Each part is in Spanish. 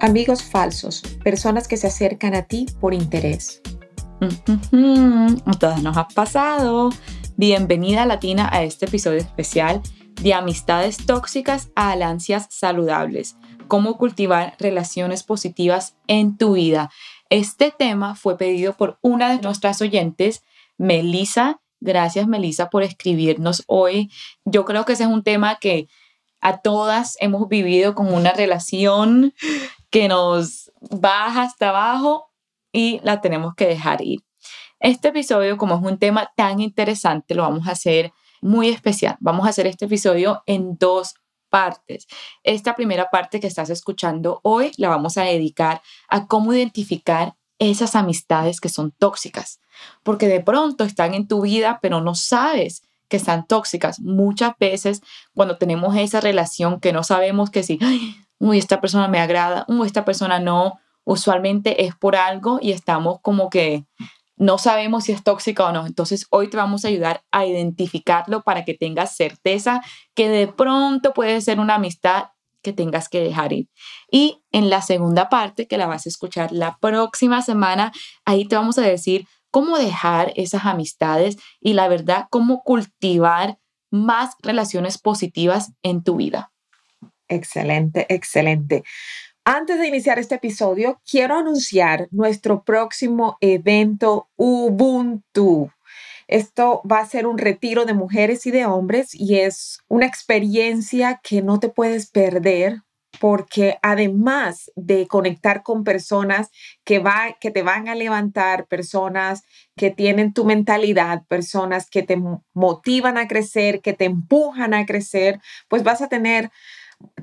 Amigos falsos, personas que se acercan a ti por interés. Todas nos ha pasado. Bienvenida Latina a este episodio especial de amistades tóxicas a alancias saludables. Cómo cultivar relaciones positivas en tu vida. Este tema fue pedido por una de nuestras oyentes, Melissa. Gracias Melissa por escribirnos hoy. Yo creo que ese es un tema que a todas hemos vivido con una relación que nos baja hasta abajo y la tenemos que dejar ir. Este episodio, como es un tema tan interesante, lo vamos a hacer muy especial. Vamos a hacer este episodio en dos partes. Esta primera parte que estás escuchando hoy la vamos a dedicar a cómo identificar esas amistades que son tóxicas, porque de pronto están en tu vida, pero no sabes que están tóxicas. Muchas veces cuando tenemos esa relación que no sabemos que si, uy, esta persona me agrada, uy, esta persona no, usualmente es por algo y estamos como que no sabemos si es tóxica o no. Entonces hoy te vamos a ayudar a identificarlo para que tengas certeza que de pronto puede ser una amistad que tengas que dejar ir. Y en la segunda parte, que la vas a escuchar la próxima semana, ahí te vamos a decir cómo dejar esas amistades y la verdad, cómo cultivar más relaciones positivas en tu vida. Excelente, excelente. Antes de iniciar este episodio, quiero anunciar nuestro próximo evento Ubuntu. Esto va a ser un retiro de mujeres y de hombres y es una experiencia que no te puedes perder porque además de conectar con personas que, va, que te van a levantar, personas que tienen tu mentalidad, personas que te motivan a crecer, que te empujan a crecer, pues vas a tener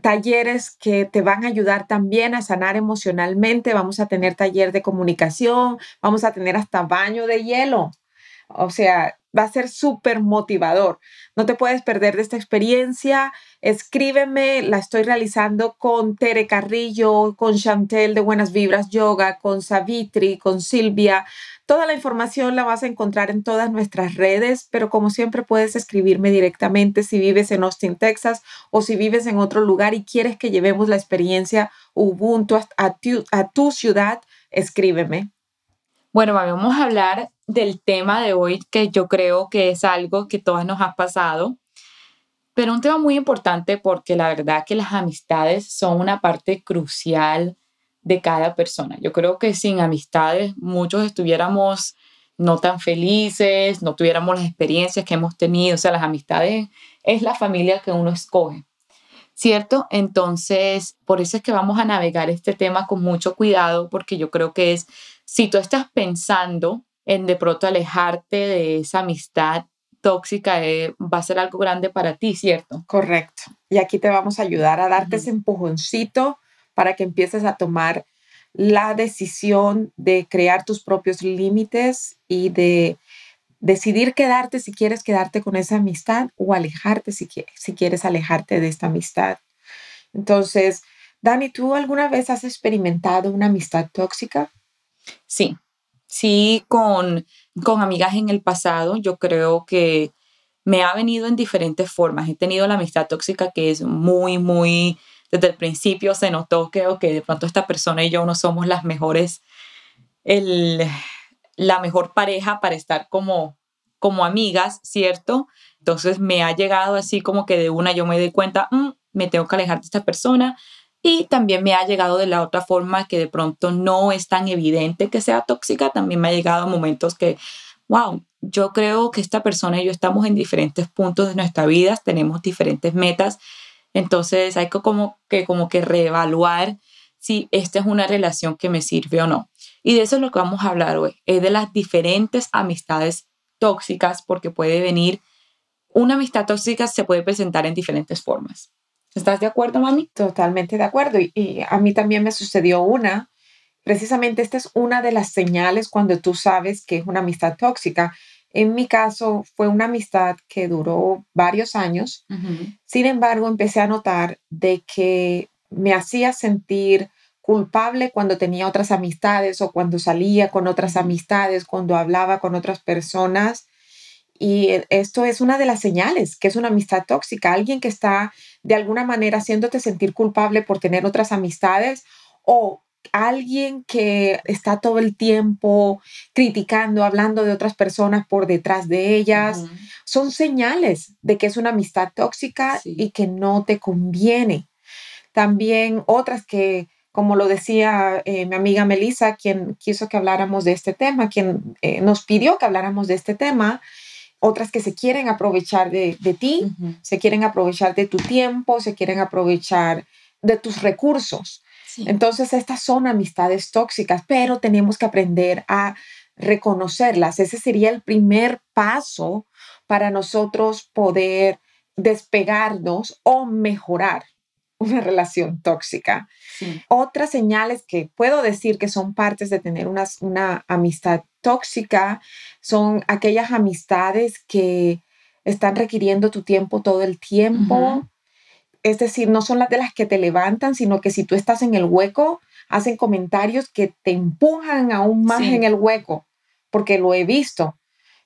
talleres que te van a ayudar también a sanar emocionalmente. Vamos a tener taller de comunicación, vamos a tener hasta baño de hielo. O sea, va a ser súper motivador. No te puedes perder de esta experiencia. Escríbeme, la estoy realizando con Tere Carrillo, con Chantel de Buenas Vibras Yoga, con Savitri, con Silvia. Toda la información la vas a encontrar en todas nuestras redes, pero como siempre puedes escribirme directamente si vives en Austin, Texas o si vives en otro lugar y quieres que llevemos la experiencia Ubuntu a tu, a tu ciudad, escríbeme. Bueno, vamos a hablar del tema de hoy que yo creo que es algo que todas nos ha pasado, pero un tema muy importante porque la verdad que las amistades son una parte crucial de cada persona. Yo creo que sin amistades muchos estuviéramos no tan felices, no tuviéramos las experiencias que hemos tenido. O sea, las amistades es la familia que uno escoge, ¿cierto? Entonces, por eso es que vamos a navegar este tema con mucho cuidado, porque yo creo que es, si tú estás pensando en de pronto alejarte de esa amistad tóxica, eh, va a ser algo grande para ti, ¿cierto? Correcto. Y aquí te vamos a ayudar a darte ese empujoncito para que empieces a tomar la decisión de crear tus propios límites y de decidir quedarte si quieres quedarte con esa amistad o alejarte si, si quieres alejarte de esta amistad. Entonces, Dani, ¿tú alguna vez has experimentado una amistad tóxica? Sí, sí, con, con amigas en el pasado, yo creo que me ha venido en diferentes formas. He tenido la amistad tóxica que es muy, muy desde el principio se notó que, que de pronto esta persona y yo no somos las mejores, el, la mejor pareja para estar como, como amigas, ¿cierto? Entonces me ha llegado así como que de una yo me doy cuenta, mm, me tengo que alejar de esta persona. Y también me ha llegado de la otra forma que de pronto no es tan evidente que sea tóxica. También me ha llegado momentos que, wow, yo creo que esta persona y yo estamos en diferentes puntos de nuestra vida, tenemos diferentes metas entonces hay que como que, como que reevaluar si esta es una relación que me sirve o no. Y de eso es lo que vamos a hablar hoy, es de las diferentes amistades tóxicas, porque puede venir, una amistad tóxica se puede presentar en diferentes formas. ¿Estás de acuerdo, mami? Totalmente de acuerdo. Y, a mí también me sucedió una precisamente esta es una de las señales cuando tú sabes que es una amistad tóxica. En mi caso fue una amistad que duró varios años. Sin embargo, empecé a notar de que me hacía sentir culpable cuando tenía otras amistades o cuando salía con otras amistades, cuando hablaba con otras personas. Y e, esto es una de las señales que es una amistad tóxica, alguien que está de alguna manera haciéndote sentir culpable por tener otras amistades o alguien que está todo el tiempo criticando, hablando de otras personas por detrás de ellas, son señales de que es una amistad tóxica y que no te conviene. También otras que, como lo decía eh, mi amiga Melissa, quien quiso que habláramos de este tema, quien eh, nos pidió que habláramos de este tema, otras que se quieren aprovechar de, ti, se quieren aprovechar de tu tiempo, se quieren aprovechar de tus recursos. Entonces, estas son amistades tóxicas, pero tenemos que aprender a reconocerlas. Ese sería el primer paso para nosotros poder despegarnos o mejorar una relación tóxica. Otras señales que puedo decir que son partes de tener una, una amistad tóxica son aquellas amistades que están requiriendo tu tiempo todo el tiempo, es decir, no son las de las que te levantan, sino que si tú estás en el hueco, hacen comentarios que te empujan aún más en el hueco, porque lo he visto.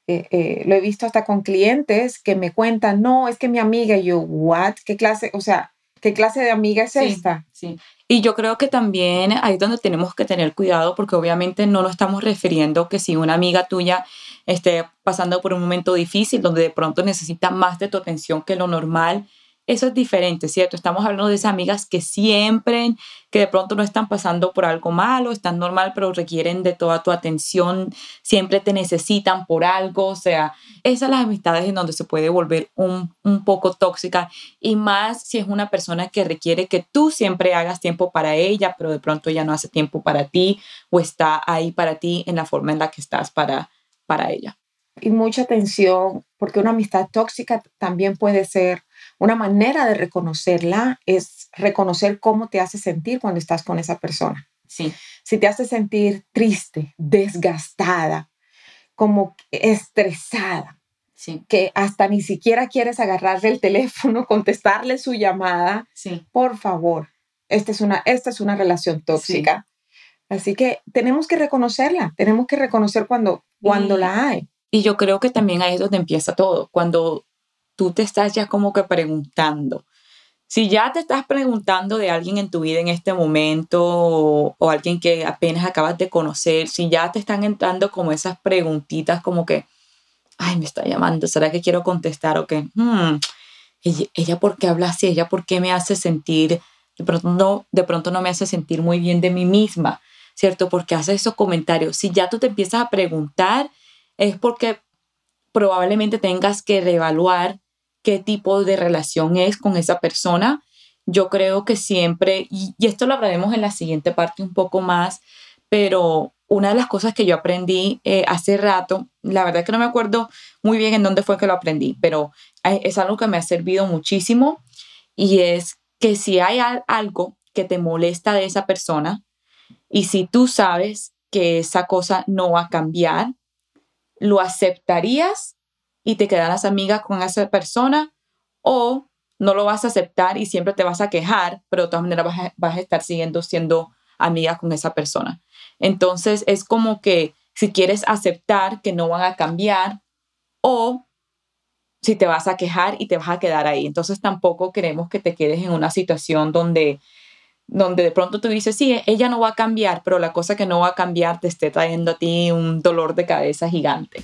Eh, eh, lo he visto hasta con clientes que me cuentan, no, es que mi amiga, y yo, ¿what? ¿Qué clase? O sea, ¿qué clase de amiga es esta? Sí. Y yo creo que también ahí es donde tenemos que tener cuidado porque obviamente no nos estamos refiriendo que si una amiga tuya esté pasando por un momento difícil donde de pronto necesita más de tu atención que lo normal, eso es diferente, ¿cierto? Estamos hablando de esas amigas que siempre, que de pronto no están pasando por algo malo, están normal, pero requieren de toda tu atención, siempre te necesitan por algo, o sea, esas las amistades en donde se puede volver un, un poco tóxica y más si es una persona que requiere que tú siempre hagas tiempo para ella, pero de pronto ella no hace tiempo para ti o está ahí para ti en la forma en la que estás para, para ella. Y mucha atención, porque una amistad tóxica también puede ser una manera de reconocerla es reconocer cómo te hace sentir cuando estás con esa persona. Sí. Si te hace sentir triste, desgastada, como estresada, sí. que hasta ni siquiera quieres agarrarle el teléfono, contestarle su llamada, sí. por favor, esta es una, esta es una relación tóxica. Así que tenemos que reconocerla, tenemos que reconocer cuando, cuando la hay. Y yo creo que también ahí es donde empieza todo, cuando tú te estás ya como que preguntando. Si ya te estás preguntando de alguien en tu vida en este momento o, alguien que apenas acabas de conocer, si ya te están entrando como esas preguntitas como que, ay, me está llamando, ¿será que quiero contestar o qué? Hmm, ella, ella, por qué habla así, ella por qué me hace sentir, de pronto, no, de pronto no me hace sentir muy bien de mí misma, ¿cierto? Porque hace esos comentarios. Si ya tú te empiezas a preguntar, es porque probablemente tengas que reevaluar qué tipo de relación es con esa persona. Yo creo que siempre, y, esto lo hablaremos en la siguiente parte un poco más, pero una de las cosas que yo aprendí eh, hace rato, la verdad que no me acuerdo muy bien en dónde fue que lo aprendí, pero es algo que me ha servido muchísimo y es que si hay algo que te molesta de esa persona y si tú sabes que esa cosa no va a cambiar, lo aceptarías y te quedarás amiga con esa persona o no lo vas a aceptar y siempre te vas a quejar, pero de todas maneras vas a, estar siguiendo siendo amiga con esa persona. Entonces es como que si quieres aceptar que no van a cambiar o si te vas a quejar y te vas a quedar ahí. Entonces tampoco queremos que te quedes en una situación donde, donde de pronto tú dices, sí, ella no va a cambiar, pero la cosa que no va a cambiar te esté trayendo a ti un dolor de cabeza gigante.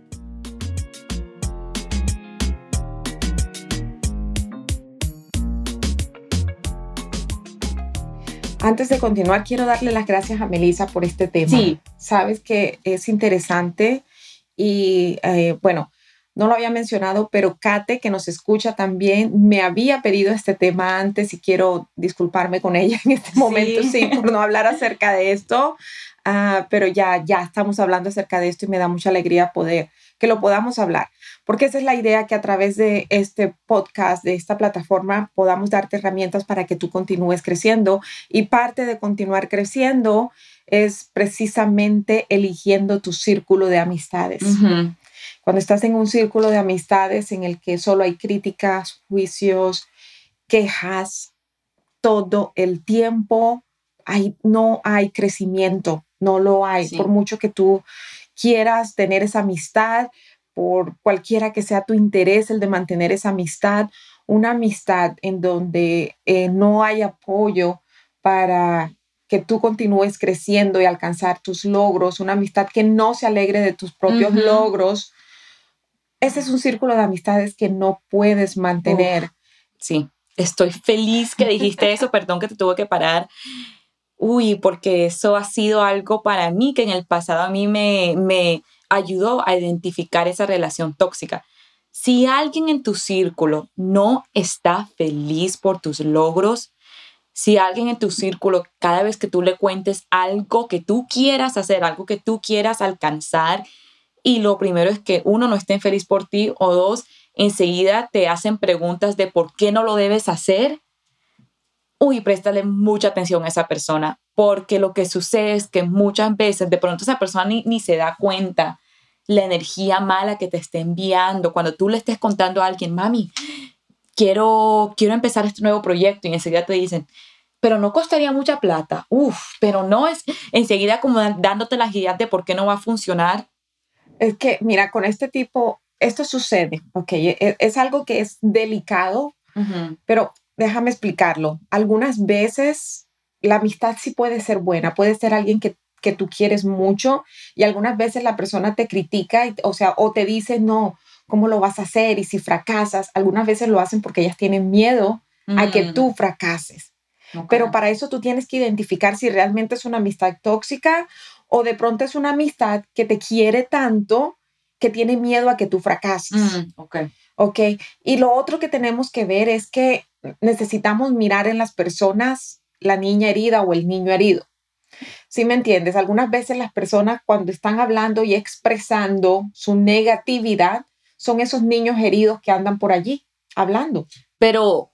Antes de continuar, quiero darle las gracias a Melissa por este tema. Sí. Sabes que es interesante y eh, bueno, no lo había mencionado, pero Kate, que nos escucha también, me había pedido este tema antes y quiero disculparme con ella en este momento, sí, por no hablar acerca de esto, ah, pero ya, ya estamos hablando acerca de esto y me da mucha alegría poder que lo podamos hablar, porque esa es la idea que a través de este podcast, de esta plataforma, podamos darte herramientas para que tú continúes creciendo y parte de continuar creciendo es precisamente eligiendo tu círculo de amistades. Cuando estás en un círculo de amistades en el que solo hay críticas, juicios, quejas, todo el tiempo, hay, no hay crecimiento, no lo hay, por mucho que tú quieras tener esa amistad, por cualquiera que sea tu interés, el de mantener esa amistad, una amistad en donde eh, no hay apoyo para que tú continúes creciendo y alcanzar tus logros, una amistad que no se alegre de tus propios logros. Ese es un círculo de amistades que no puedes mantener. sí, estoy feliz que dijiste eso, perdón que te tuve que parar uy, porque eso ha sido algo para mí que en el pasado a mí me, me ayudó a identificar esa relación tóxica. Si alguien en tu círculo no está feliz por tus logros, si alguien en tu círculo, cada vez que tú le cuentes algo que tú quieras hacer, algo que tú quieras alcanzar, y lo primero es que uno no esté feliz por ti, o dos, enseguida te hacen preguntas de por qué no lo debes hacer, uy, préstale mucha atención a esa persona, porque lo que sucede es que muchas veces de pronto esa persona ni, se da cuenta la energía mala que te está enviando. Cuando tú le estés contando a alguien, mami, quiero, quiero empezar este nuevo proyecto y enseguida te dicen, pero no costaría mucha plata. Uf, pero no es enseguida como dándote las ideas de por qué no va a funcionar. Es que, mira, con este tipo, esto sucede, ok, e, es, algo que es delicado, pero déjame explicarlo. Algunas veces la amistad sí puede ser buena, puede ser alguien que, tú quieres mucho y algunas veces la persona te critica, o sea, o te dice, no, ¿cómo lo vas a hacer? Y si fracasas, algunas veces lo hacen porque ellas tienen miedo a que mm. tú fracases. Pero para eso tú tienes que identificar si realmente es una amistad tóxica o de pronto es una amistad que te quiere tanto que tiene miedo a que tú fracases. Mm, ok. Ok. Y lo otro que tenemos que ver es que necesitamos mirar en las personas la niña herida o el niño herido. ¿Sí me entiendes? Algunas veces las personas cuando están hablando y expresando su negatividad son esos niños heridos que andan por allí hablando. Pero,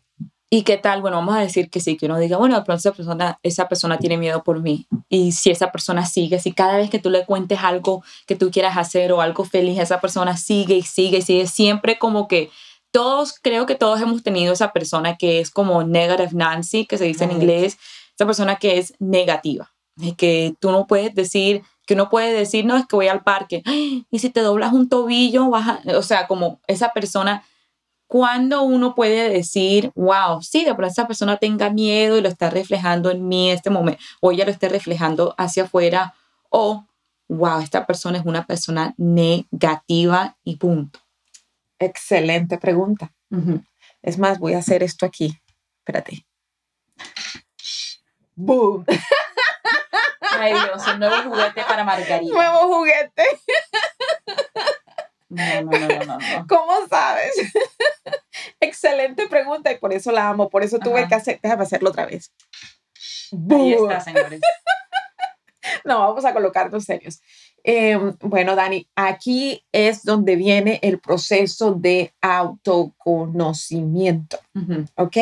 ¿y qué tal? Bueno, vamos a decir que sí, que uno diga, bueno, de pronto esa persona, esa persona tiene miedo por mí. Y si esa persona sigue, si cada vez que tú le cuentes algo que tú quieras hacer o algo feliz, esa persona sigue y sigue y sigue, siempre como que todos, creo que todos hemos tenido esa persona que es como negative Nancy, que se dice en inglés, esa persona que es negativa, que tú no puedes decir, que uno puede decir, no, es que voy al parque, y si te doblas un tobillo, vas o sea, como esa persona, cuando uno puede decir, wow, sí, de pronto esa persona tenga miedo y lo está reflejando en mí este momento, o ella lo esté reflejando hacia afuera, o wow, esta persona es una persona negativa y punto. Excelente pregunta. Es más, voy a hacer esto aquí. Espérate. ¡Boom! Ay, Dios, un nuevo juguete para Margarita. Nuevo juguete. No, no, no, no, no. ¿Cómo sabes? Excelente pregunta y por eso la amo. Por eso tuve que hacer. Déjame hacerlo otra vez. Ahí está, señores. no, vamos a colocarnos serios. Em, bueno, Dani, aquí es donde viene el proceso de autoconocimiento, ¿ok?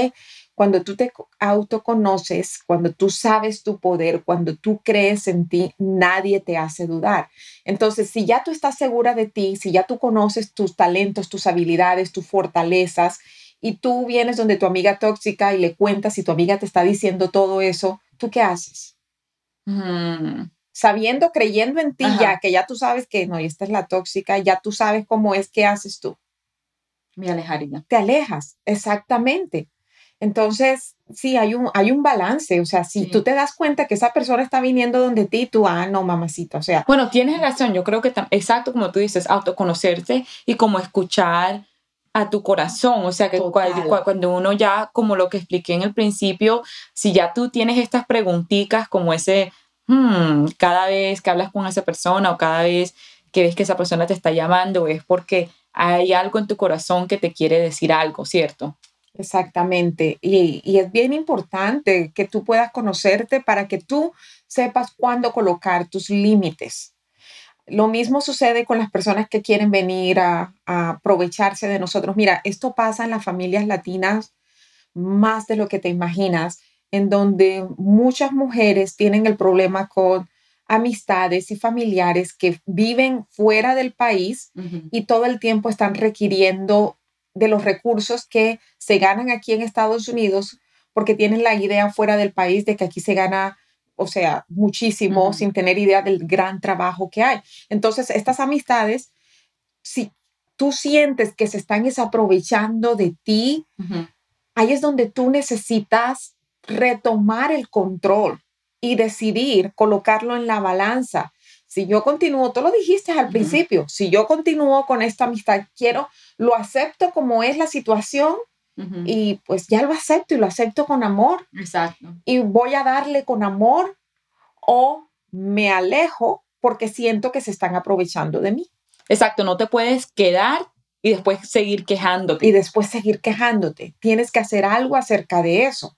Cuando tú te autoconoces, cuando tú sabes tu poder, cuando tú crees en ti, nadie te hace dudar. Entonces, si ya tú estás segura de ti, si ya tú conoces tus talentos, tus habilidades, tus fortalezas, y tú vienes donde tu amiga tóxica y le cuentas y tu amiga te está diciendo todo eso, ¿tú qué haces? Sabiendo, creyendo en ti ya, que ya tú sabes que no, y esta es la tóxica, ya tú sabes cómo es, ¿qué haces tú? Me alejaría. Te alejas, exactamente. Entonces, sí, hay un, hay un balance. O sea, si tú te das cuenta que esa persona está viniendo donde ti, tú, ah, no, mamacita. O sea. Bueno, tienes razón. Yo creo que, exacto como tú dices, autoconocerte y como escuchar a tu corazón. O sea, que cuando uno ya, como lo que expliqué en el principio, si ya tú tienes estas preguntitas como ese, hmm, cada vez que hablas con esa persona o cada vez que ves que esa persona te está llamando, es porque hay algo en tu corazón que te quiere decir algo, ¿cierto? Exactamente. Y, es bien importante que tú puedas conocerte para que tú sepas cuándo colocar tus límites. Lo mismo sucede con las personas que quieren venir a, aprovecharse de nosotros. Mira, esto pasa en las familias latinas más de lo que te imaginas, en donde muchas mujeres tienen el problema con amistades y familiares que viven fuera del país y todo el tiempo están requiriendo de los recursos que se ganan aquí en Estados Unidos porque tienen la idea fuera del país de que aquí se gana, o sea, muchísimo sin tener idea del gran trabajo que hay. Entonces, estas amistades, si tú sientes que se están desaprovechando de ti, ahí es donde tú necesitas retomar el control y decidir colocarlo en la balanza. Si yo continúo, tú lo dijiste al principio, si yo continúo con esta amistad, quiero lo acepto como es la situación y pues ya lo acepto y lo acepto con amor. Exacto. Y voy a darle con amor o me alejo porque siento que se están aprovechando de mí. Exacto, no te puedes quedar y después seguir quejándote. Y después seguir quejándote. Tienes que hacer algo acerca de eso.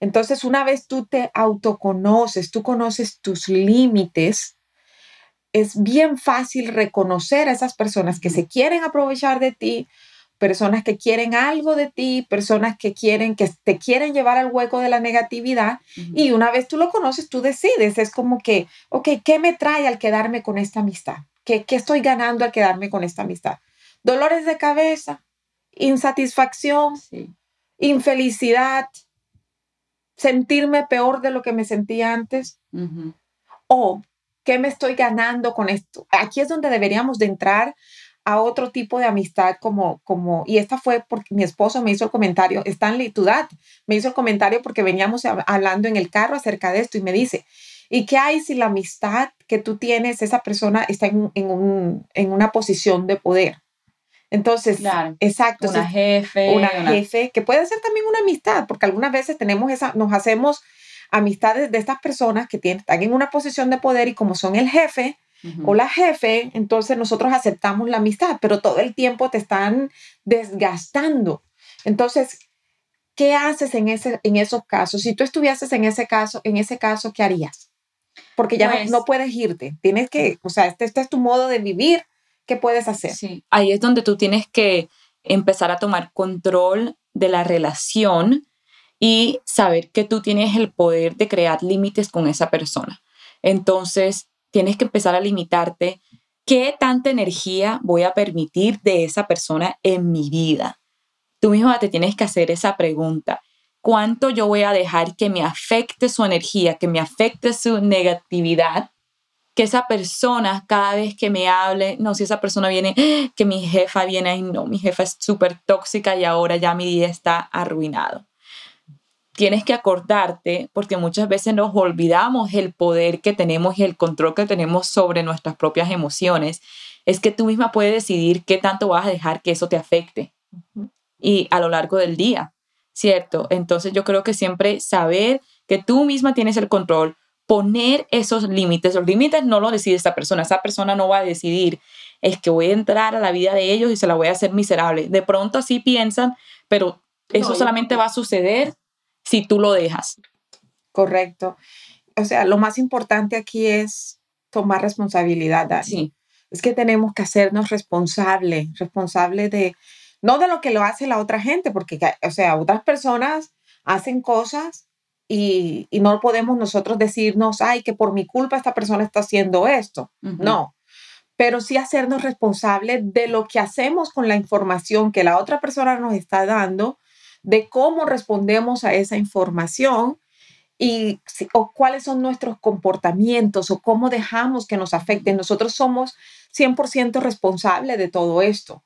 Entonces, una vez tú te autoconoces, tú conoces tus límites, es bien fácil reconocer a esas personas que se quieren aprovechar de ti, personas que quieren algo de ti, personas que quieren que te quieren llevar al hueco de la negatividad y una vez tú lo conoces, tú decides, es como que, ok, ¿qué me trae al quedarme con esta amistad? ¿Qué, qué estoy ganando al quedarme con esta amistad? Dolores de cabeza, insatisfacción, infelicidad, sentirme peor de lo que me sentía antes. O ¿Qué me estoy ganando con esto? Aquí es donde deberíamos de entrar a otro tipo de amistad como, como, y esta fue porque mi esposo me hizo el comentario, Stanley Tudat me hizo el comentario porque veníamos hablando en el carro acerca de esto y me dice, ¿y qué hay si la amistad que tú tienes, esa persona está en, en, un, en una posición de poder? Entonces, exacto. Una jefe. Una, jefe, que puede ser también una amistad, porque algunas veces tenemos esa, nos hacemos amistades de estas personas que tienen, están en una posición de poder y como son el jefe o la jefe, entonces nosotros aceptamos la amistad, pero todo el tiempo te están desgastando. Entonces, ¿qué haces en, ese, en esos casos? Si tú estuvieses en ese caso, en ese caso, ¿qué harías? Porque ya no, pues puedes irte, tienes que, o sea, este, este, es tu modo de vivir, ¿qué puedes hacer? Sí, ahí es donde tú tienes que empezar a tomar control de la relación y saber que tú tienes el poder de crear límites con esa persona. Entonces, tienes que empezar a limitarte qué tanta energía voy a permitir de esa persona en mi vida. Tú misma te tienes que hacer esa pregunta. ¿Cuánto yo voy a dejar que me afecte su energía, que me afecte su negatividad? Que esa persona cada vez que me hable, no, si esa persona viene, que mi jefa viene, y no, mi jefa es súper tóxica y ahora ya mi día está arruinado. Tienes que acordarte, porque muchas veces nos olvidamos el poder que tenemos y el control que tenemos sobre nuestras propias emociones, es que tú misma puedes decidir qué tanto vas a dejar que eso te afecte y a lo largo del día, ¿cierto? Entonces yo creo que siempre saber que tú misma tienes el control, poner esos límites, los límites no lo decide esa persona, esa persona no va a decidir, es que voy a entrar a la vida de ellos y se la voy a hacer miserable. De pronto así piensan, pero eso solamente va a suceder si tú lo dejas. Correcto. O sea, lo más importante aquí es tomar responsabilidad. Sí. Es que tenemos que hacernos responsable, responsable de, no de lo que lo hace la otra gente, porque, o sea, otras personas hacen cosas y, y no podemos nosotros decirnos, ay, que por mi culpa esta persona está haciendo esto. No, pero sí hacernos responsable de lo que hacemos con la información que la otra persona nos está dando de cómo respondemos a esa información y o cuáles son nuestros comportamientos o cómo dejamos que nos afecten. Nosotros somos 100% responsables de todo esto.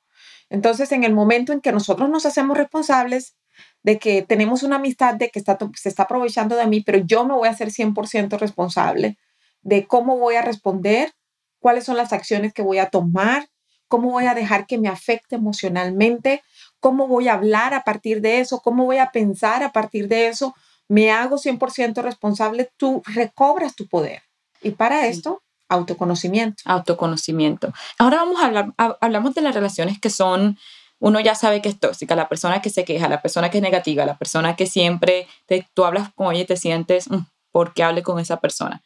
Entonces, en el momento en que nosotros nos hacemos responsables de que tenemos una amistad de que está, se está aprovechando de mí, pero yo me voy a ser 100% responsable de cómo voy a responder, cuáles son las acciones que voy a tomar, cómo voy a dejar que me afecte emocionalmente, cómo voy a hablar a partir de eso, cómo voy a pensar a partir de eso, me hago 100% responsable, tú recobras tu poder. Y para esto, autoconocimiento. Autoconocimiento. Ahora vamos a hablar, hablamos de las relaciones que son, uno ya sabe que es tóxica, la persona que se queja, la persona que es negativa, la persona que siempre te, tú hablas con ella y te sientes, mm, ¿por qué hable con esa persona?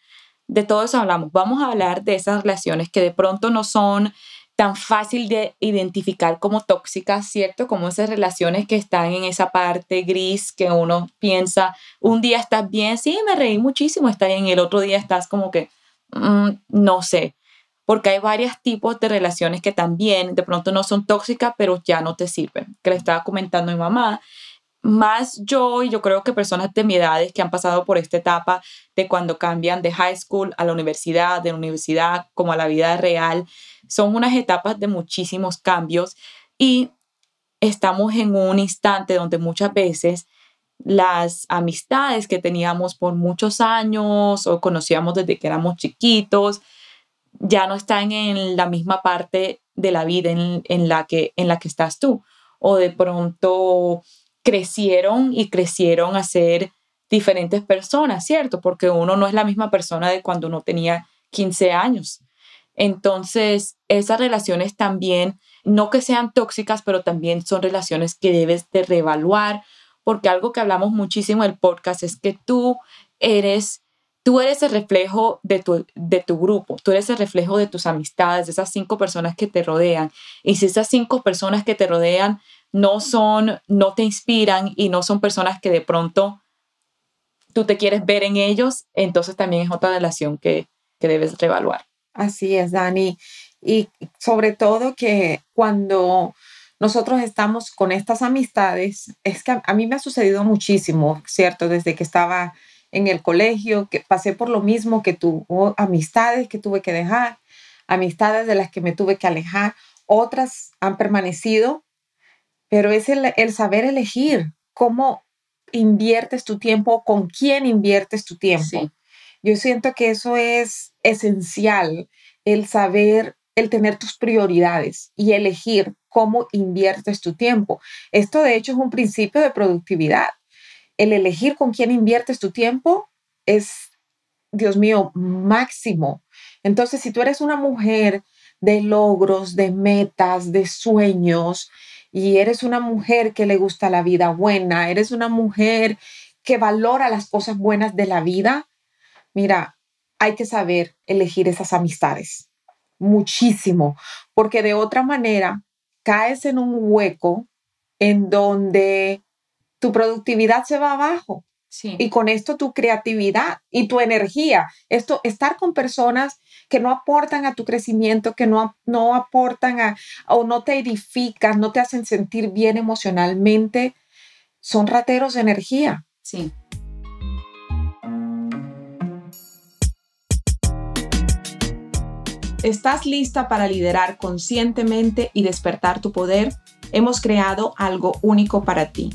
De todo eso hablamos. Vamos a hablar de esas relaciones que de pronto no son tan fácil de identificar como tóxicas, ¿cierto? Como esas relaciones que están en esa parte gris que uno piensa, un día estás bien, sí, me reí muchísimo, está bien, el otro día estás como que, mm, no sé, porque hay varios tipos de relaciones que también de pronto no son tóxicas, pero ya no te sirven, que le estaba comentando mi mamá. Más yo y yo creo que personas de mi edad que han pasado por esta etapa de cuando cambian de high school a la universidad, de la universidad como a la vida real, son unas etapas de muchísimos cambios y estamos en un instante donde muchas veces las amistades que teníamos por muchos años o conocíamos desde que éramos chiquitos ya no están en la misma parte de la vida en, en, la, que, en la que estás tú. O de pronto crecieron y crecieron a ser diferentes personas, ¿cierto? Porque uno no es la misma persona de cuando uno tenía 15 años. Entonces, esas relaciones también, no que sean tóxicas, pero también son relaciones que debes de reevaluar, porque algo que hablamos muchísimo en el podcast es que tú eres, tú eres el reflejo de tu, de tu grupo, tú eres el reflejo de tus amistades, de esas cinco personas que te rodean. Y si esas cinco personas que te rodean no son, no te inspiran y no son personas que de pronto tú te quieres ver en ellos, entonces también es otra relación que, que debes reevaluar. Así es, Dani. Y sobre todo que cuando nosotros estamos con estas amistades, es que a mí me ha sucedido muchísimo, ¿cierto? Desde que estaba en el colegio, que pasé por lo mismo, que tuvo amistades que tuve que dejar, amistades de las que me tuve que alejar, otras han permanecido, pero es el, el saber elegir cómo inviertes tu tiempo, con quién inviertes tu tiempo. Yo siento que eso es esencial, el saber, el tener tus prioridades y elegir cómo inviertes tu tiempo. Esto de hecho es un principio de productividad. El elegir con quién inviertes tu tiempo es, Dios mío, máximo. Entonces, si tú eres una mujer de logros, de metas, de sueños, y eres una mujer que le gusta la vida buena, eres una mujer que valora las cosas buenas de la vida, Mira, hay que saber elegir esas amistades muchísimo, porque de otra manera caes en un hueco en donde tu productividad se va abajo. Y con esto tu creatividad y tu energía. Esto, estar con personas que no aportan a tu crecimiento, que no, no aportan a, o no te edifican, no te hacen sentir bien emocionalmente, son rateros de energía. Sí. ¿Estás lista para liderar conscientemente y despertar tu poder? Hemos creado algo único para ti.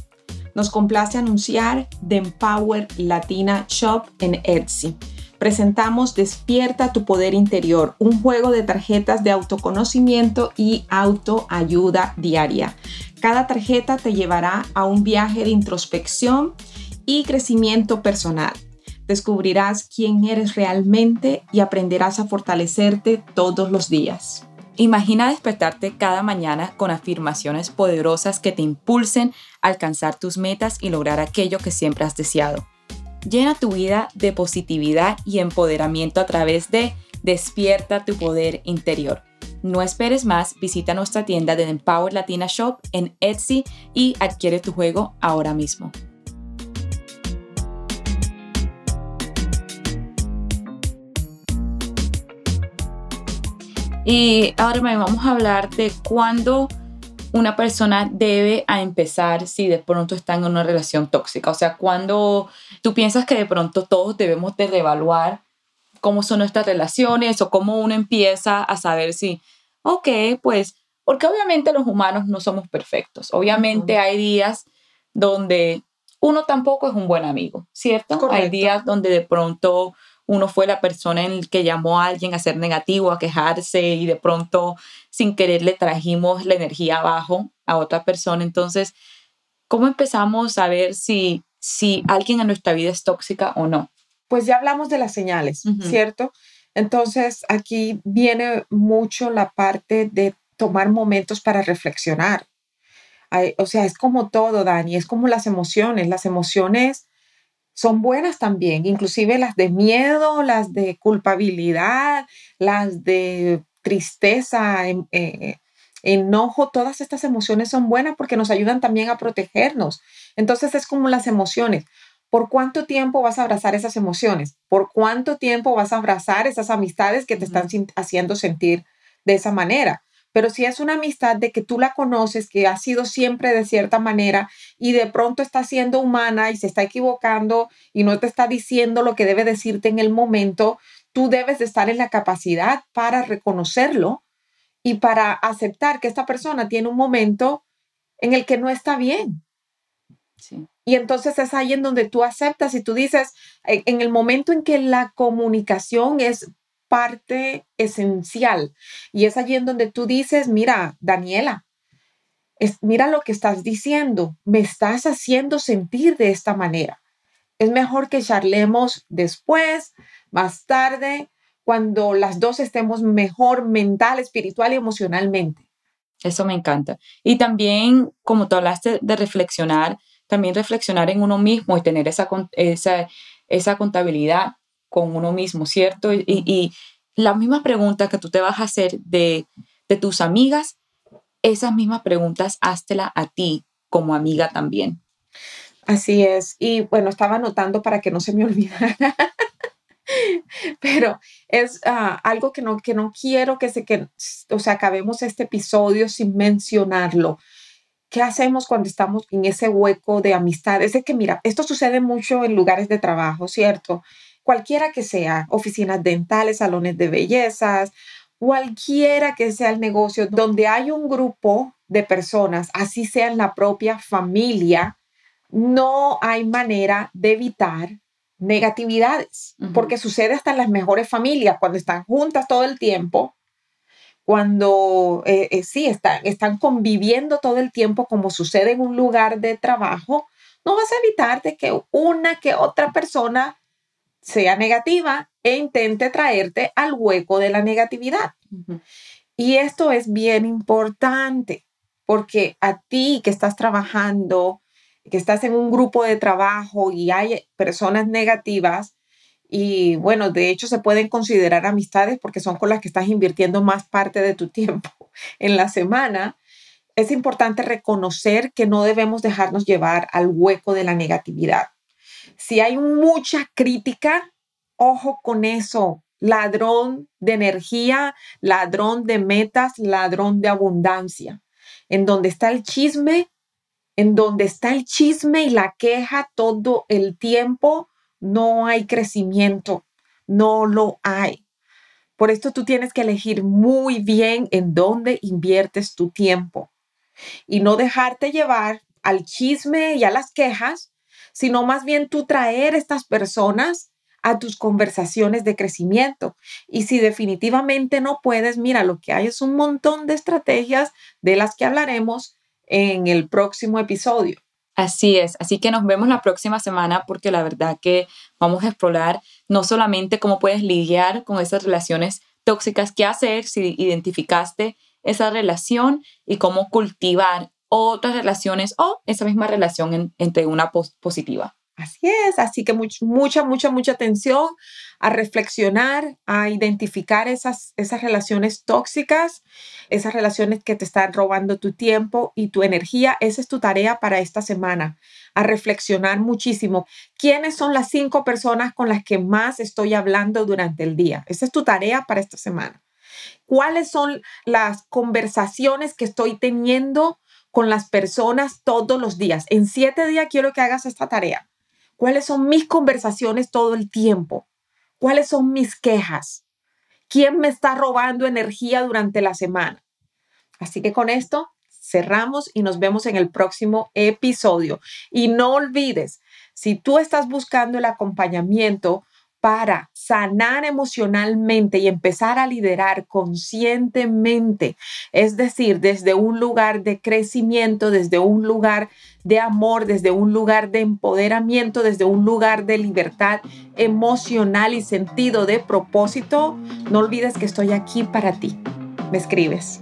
Nos complace anunciar The Empower Latina Shop en Etsy. Presentamos Despierta tu poder interior, un juego de tarjetas de autoconocimiento y autoayuda diaria. Cada tarjeta te llevará a un viaje de introspección y crecimiento personal descubrirás quién eres realmente y aprenderás a fortalecerte todos los días. Imagina despertarte cada mañana con afirmaciones poderosas que te impulsen a alcanzar tus metas y lograr aquello que siempre has deseado. Llena tu vida de positividad y empoderamiento a través de Despierta tu poder interior. No esperes más, visita nuestra tienda de Empower Latina Shop en Etsy y adquiere tu juego ahora mismo. Y ahora vamos a hablar de cuándo una persona debe a empezar si de pronto está en una relación tóxica? O sea, cuando tú piensas que de pronto todos debemos de reevaluar cómo son nuestras relaciones o cómo uno empieza a saber si, ok, pues, porque obviamente los humanos no somos perfectos. Obviamente hay días donde uno tampoco es un buen amigo, ¿cierto? Hay días donde de pronto uno fue la persona en el que llamó a alguien a ser negativo, a quejarse y de pronto sin querer le trajimos la energía abajo a otra persona. Entonces, ¿cómo empezamos a ver si, si alguien en nuestra vida es tóxica o no? Pues ya hablamos de las señales, ¿cierto? Entonces, aquí viene mucho la parte de tomar momentos para reflexionar. o sea, es como todo, Dani, es como las emociones. Las emociones son buenas también, inclusive las de miedo, las de culpabilidad, las de tristeza, em, eh, enojo, todas estas emociones son buenas porque nos ayudan también a protegernos. Entonces es como las emociones. ¿Por cuánto tiempo vas a abrazar esas emociones? ¿Por cuánto tiempo vas a abrazar esas amistades que te están haciendo sentir de esa manera? Pero si es una amistad de que tú la conoces, que ha sido siempre de cierta manera y de pronto está siendo humana y se está equivocando y no te está diciendo lo que debe decirte en el momento, tú debes de estar en la capacidad para reconocerlo y para aceptar que esta persona tiene un momento en el que no está bien. Y entonces es ahí en donde tú aceptas y tú dices, en el momento en que la comunicación es parte esencial. Y es allí en donde tú dices, mira, Daniela, es, mira lo que estás diciendo, me estás haciendo sentir de esta manera. Es mejor que charlemos después, más tarde, cuando las dos estemos mejor mental, espiritual y emocionalmente. Eso me encanta. Y también, como tú hablaste de reflexionar, también reflexionar en uno mismo y tener esa, esa, esa contabilidad con uno mismo, ¿cierto? Y, y, la misma pregunta que tú te vas a hacer de, de tus amigas, esas mismas preguntas háztela a ti como amiga también. Así es. Y bueno, estaba anotando para que no se me olvidara. Pero es ah, algo que no, que no quiero que se que, o sea, acabemos este episodio sin mencionarlo. ¿Qué hacemos cuando estamos en ese hueco de amistad? Es que, mira, esto sucede mucho en lugares de trabajo, ¿cierto? Cualquiera que sea, oficinas dentales, salones de bellezas, cualquiera que sea el negocio donde hay un grupo de personas, así sea en la propia familia, no hay manera de evitar negatividades, porque sucede hasta en las mejores familias, cuando están juntas todo el tiempo, cuando eh, eh, sí, están, están conviviendo todo el tiempo como sucede en un lugar de trabajo, no vas a evitar de que una que otra persona sea negativa e intente traerte al hueco de la negatividad. Y esto es bien importante porque a ti que estás trabajando, que estás en un grupo de trabajo y hay personas negativas, y bueno, de hecho se pueden considerar amistades porque son con las que estás invirtiendo más parte de tu tiempo en la semana, es importante reconocer que no debemos dejarnos llevar al hueco de la negatividad. Si hay mucha crítica, ojo con eso. Ladrón de energía, ladrón de metas, ladrón de abundancia. En donde está el chisme, en donde está el chisme y la queja todo el tiempo, no hay crecimiento, no lo hay. Por esto tú tienes que elegir muy bien en dónde inviertes tu tiempo y no dejarte llevar al chisme y a las quejas, sino más bien tú traer estas personas a tus conversaciones de crecimiento. Y si definitivamente no puedes, mira, lo que hay es un montón de estrategias de las que hablaremos en el próximo episodio. Así es, así que nos vemos la próxima semana porque la verdad que vamos a explorar no solamente cómo puedes lidiar con esas relaciones tóxicas, qué hacer si identificaste esa relación y cómo cultivar otras relaciones o esa misma relación entre una positiva. Así es, así que mucha, mucha, mucha atención a reflexionar, a identificar esas, esas relaciones tóxicas, esas relaciones que te están robando tu tiempo y tu energía. Esa es tu tarea para esta semana, a reflexionar muchísimo. ¿Quiénes son las cinco personas con las que más estoy hablando durante el día? Esa es tu tarea para esta semana. ¿Cuáles son las conversaciones que estoy teniendo con las personas todos los días? En siete días quiero que hagas esta tarea. ¿Cuáles son mis conversaciones todo el tiempo? ¿Cuáles son mis quejas? ¿Quién me está robando energía durante la semana? Así que con esto cerramos y nos vemos en el próximo episodio. Y no olvides, si tú estás buscando el acompañamiento para sanar emocionalmente y empezar a liderar conscientemente, es decir, desde un lugar de crecimiento, desde un lugar de amor, desde un lugar de empoderamiento, desde un lugar de libertad emocional y sentido de propósito, no olvides que estoy aquí para ti. Me escribes.